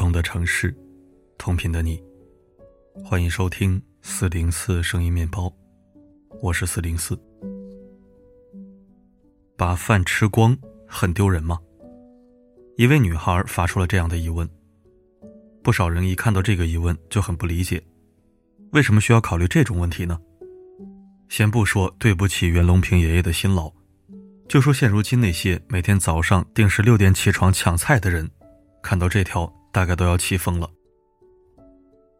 同的城市，同频的你，欢迎收听四零四声音面包，我是四零四。把饭吃光很丢人吗？一位女孩发出了这样的疑问。不少人一看到这个疑问就很不理解，为什么需要考虑这种问题呢？先不说对不起袁隆平爷爷的辛劳，就说现如今那些每天早上定时六点起床抢菜的人，看到这条大概都要气疯了。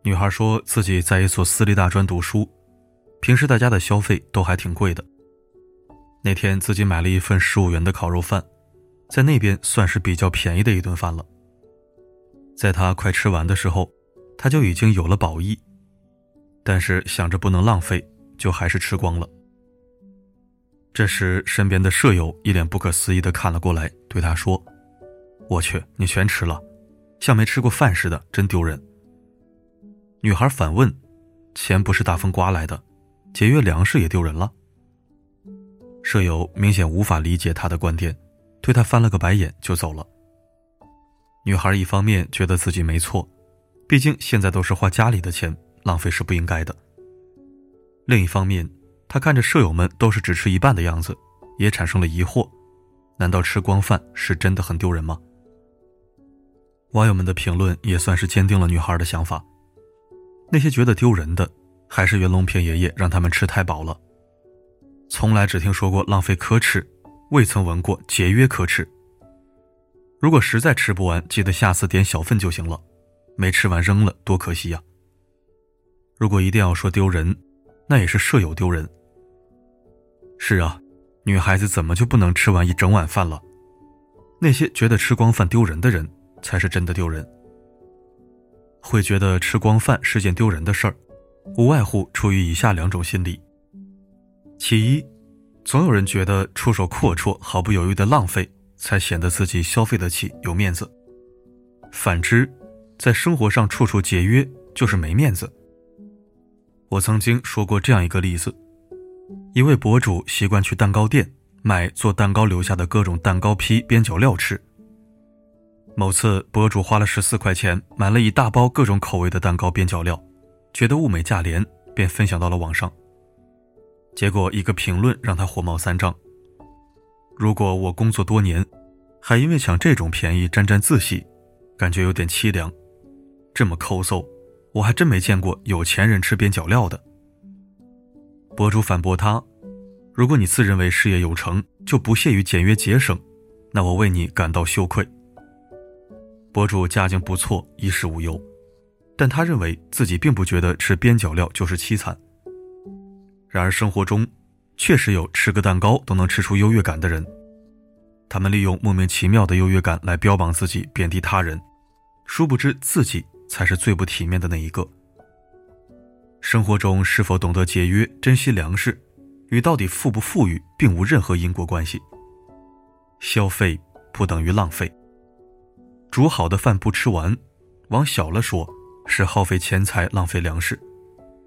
女孩说自己在一所私立大专读书，平时大家的消费都还挺贵的。那天自己买了一份十五元的烤肉饭，在那边算是比较便宜的一顿饭了。在她快吃完的时候，她就已经有了饱意，但是想着不能浪费。就还是吃光了。这时，身边的舍友一脸不可思议的看了过来，对他说：“我去，你全吃了，像没吃过饭似的，真丢人。”女孩反问：“钱不是大风刮来的，节约粮食也丢人了？”舍友明显无法理解他的观点，对他翻了个白眼就走了。女孩一方面觉得自己没错，毕竟现在都是花家里的钱，浪费是不应该的。另一方面，他看着舍友们都是只吃一半的样子，也产生了疑惑：难道吃光饭是真的很丢人吗？网友们的评论也算是坚定了女孩的想法。那些觉得丢人的，还是袁隆平爷爷让他们吃太饱了。从来只听说过浪费可耻，未曾闻过节约可耻。如果实在吃不完，记得下次点小份就行了，没吃完扔了多可惜呀。如果一定要说丢人，那也是舍友丢人。是啊，女孩子怎么就不能吃完一整碗饭了？那些觉得吃光饭丢人的人，才是真的丢人。会觉得吃光饭是件丢人的事儿，无外乎出于以下两种心理：其一，总有人觉得出手阔绰、毫不犹豫的浪费，才显得自己消费得起、有面子；反之，在生活上处处节约，就是没面子。我曾经说过这样一个例子：一位博主习惯去蛋糕店买做蛋糕留下的各种蛋糕坯、边角料吃。某次，博主花了十四块钱买了一大包各种口味的蛋糕边角料，觉得物美价廉，便分享到了网上。结果一个评论让他火冒三丈：“如果我工作多年，还因为抢这种便宜沾沾自喜，感觉有点凄凉。这么抠搜。”我还真没见过有钱人吃边角料的。博主反驳他：“如果你自认为事业有成，就不屑于简约节省，那我为你感到羞愧。”博主家境不错，衣食无忧，但他认为自己并不觉得吃边角料就是凄惨。然而生活中，确实有吃个蛋糕都能吃出优越感的人，他们利用莫名其妙的优越感来标榜自己，贬低他人，殊不知自己。才是最不体面的那一个。生活中是否懂得节约、珍惜粮食，与到底富不富裕并无任何因果关系。消费不等于浪费。煮好的饭不吃完，往小了说是耗费钱财、浪费粮食；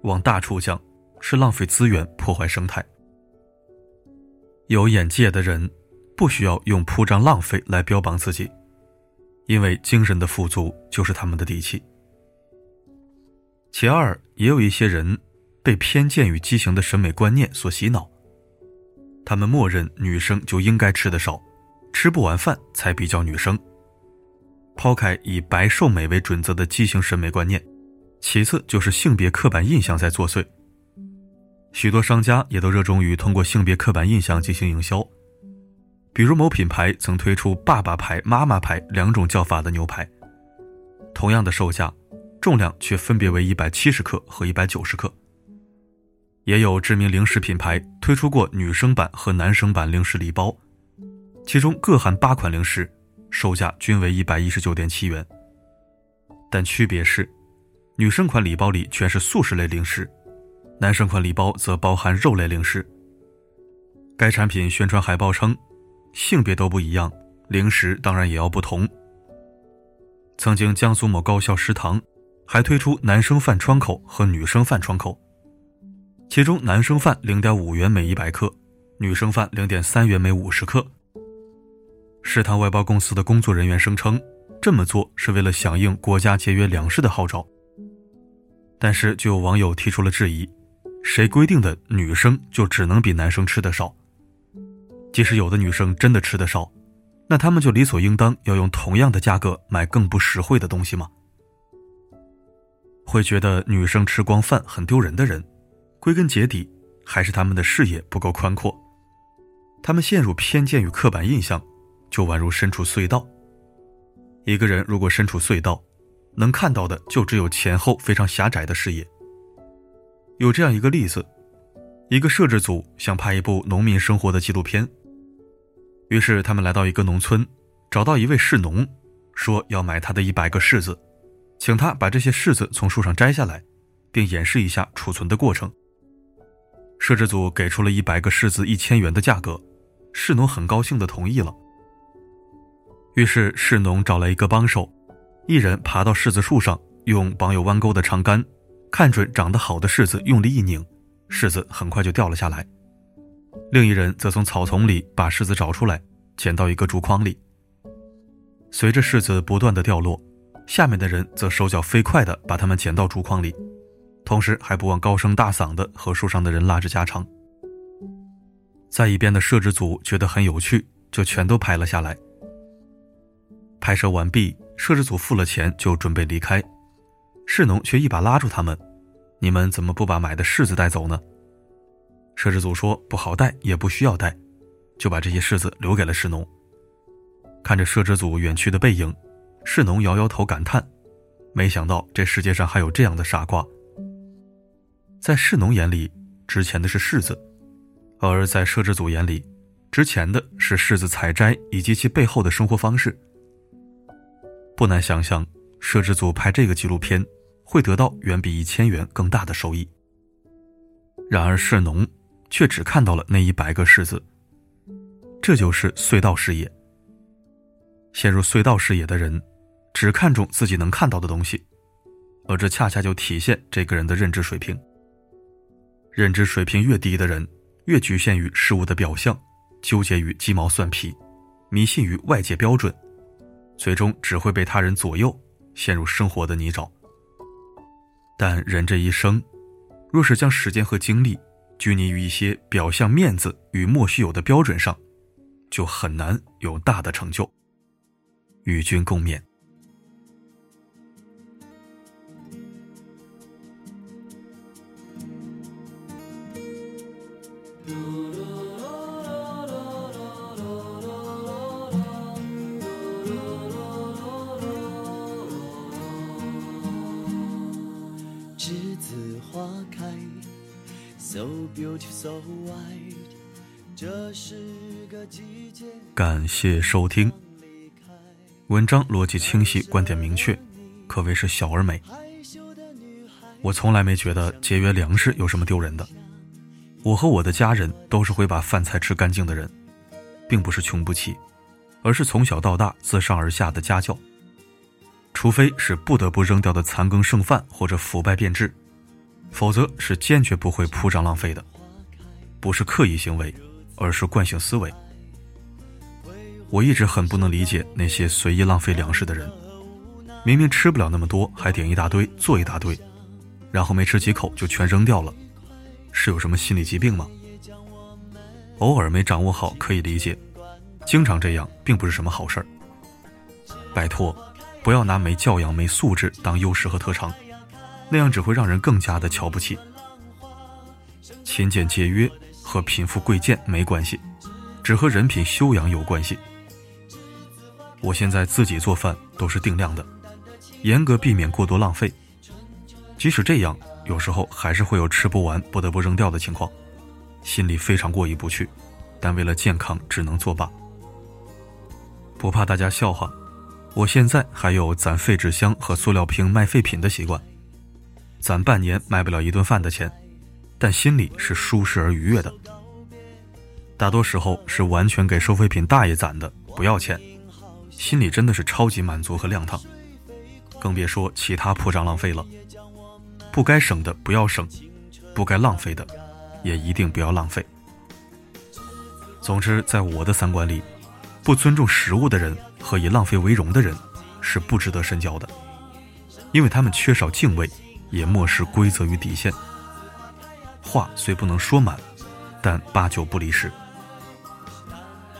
往大处讲是浪费资源、破坏生态。有眼界的人不需要用铺张浪费来标榜自己，因为精神的富足就是他们的底气。其二，也有一些人被偏见与畸形的审美观念所洗脑，他们默认女生就应该吃得少，吃不完饭才比较女生。抛开以白瘦美为准则的畸形审美观念，其次就是性别刻板印象在作祟。许多商家也都热衷于通过性别刻板印象进行营销，比如某品牌曾推出“爸爸牌”“妈妈牌”两种叫法的牛排，同样的售价。重量却分别为一百七十克和一百九十克。也有知名零食品牌推出过女生版和男生版零食礼包，其中各含八款零食，售价均为一百一十九点七元。但区别是，女生款礼包里全是素食类零食，男生款礼包则包含肉类零食。该产品宣传海报称，性别都不一样，零食当然也要不同。曾经江苏某高校食堂。还推出男生饭窗口和女生饭窗口，其中男生饭零点五元每一百克，女生饭零点三元每五十克。食堂外包公司的工作人员声称，这么做是为了响应国家节约粮食的号召。但是就有网友提出了质疑：谁规定的女生就只能比男生吃的少？即使有的女生真的吃的少，那她们就理所应当要用同样的价格买更不实惠的东西吗？会觉得女生吃光饭很丢人的人，归根结底还是他们的视野不够宽阔。他们陷入偏见与刻板印象，就宛如身处隧道。一个人如果身处隧道，能看到的就只有前后非常狭窄的视野。有这样一个例子：一个摄制组想拍一部农民生活的纪录片，于是他们来到一个农村，找到一位士农，说要买他的一百个柿子，请他把这些柿子从树上摘下来，并演示一下储存的过程。摄制组给出了一百个柿子一千元的价格。士农很高兴地同意了。于是士农找来一个帮手，一人爬到柿子树上，用绑有弯钩的长杆，看准长得好的柿子，用力一拧，柿子很快就掉了下来。另一人则从草丛里把柿子找出来，捡到一个竹筐里。随着柿子不断的掉落，下面的人则手脚飞快地把它们捡到竹筐里，同时还不忘高声大嗓地和树上的人拉着家常。在一边的摄制组觉得很有趣，就全都拍了下来。拍摄完毕，摄制组付了钱就准备离开，士农却一把拉住他们：“你们怎么不把买的柿子带走呢？”摄制组说：“不好带，也不需要带。”就把这些柿子留给了士农。看着摄制组远去的背影，士农摇摇头感叹：“没想到这世界上还有这样的傻瓜。”在士农眼里，值钱的是柿子。而在摄制组眼里，值钱的是柿子采摘以及其背后的生活方式。不难想象，摄制组拍这个纪录片会得到远比一千元更大的收益。然而，士农却只看到了那一百个柿子。这就是隧道视野。陷入隧道视野的人，只看重自己能看到的东西，而这恰恰就体现这个人的认知水平。认知水平越低的人。越局限于事物的表象，纠结于鸡毛蒜皮，迷信于外界标准，最终只会被他人左右，陷入生活的泥沼。但人这一生，若是将时间和精力拘泥于一些表象面子与莫须有的标准上，就很难有大的成就。与君共勉。感谢收听。文章逻辑清晰，观点明确，可谓是小而美。我从来没觉得节约粮食有什么丢人的。我和我的家人都是会把饭菜吃干净的人，并不是穷不起，而是从小到大自上而下的家教。除非是不得不扔掉的残羹剩饭或者腐败变质，否则是坚决不会铺张浪费的。不是刻意行为，而是惯性思维。我一直很不能理解那些随意浪费粮食的人，明明吃不了那么多，还点一大堆，做一大堆，然后没吃几口就全扔掉了，是有什么心理疾病吗？偶尔没掌握好可以理解，经常这样并不是什么好事儿。拜托，不要拿没教养、没素质当优势和特长，那样只会让人更加的瞧不起。勤俭节约。和贫富贵贱没关系，只和人品修养有关系。我现在自己做饭都是定量的，严格避免过多浪费。即使这样，有时候还是会有吃不完不得不扔掉的情况，心里非常过意不去。但为了健康，只能作罢。不怕大家笑话，我现在还有攒废纸箱和塑料瓶卖废品的习惯，攒半年卖不了一顿饭的钱。但心里是舒适而愉悦的，大多时候是完全给收废品大爷攒的，不要钱，心里真的是超级满足和亮堂，更别说其他铺张浪费了。不该省的不要省，不该浪费的也一定不要浪费。总之，在我的三观里，不尊重食物的人和以浪费为荣的人，是不值得深交的，因为他们缺少敬畏，也漠视规则与底线。话虽不能说满，但八九不离十。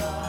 love.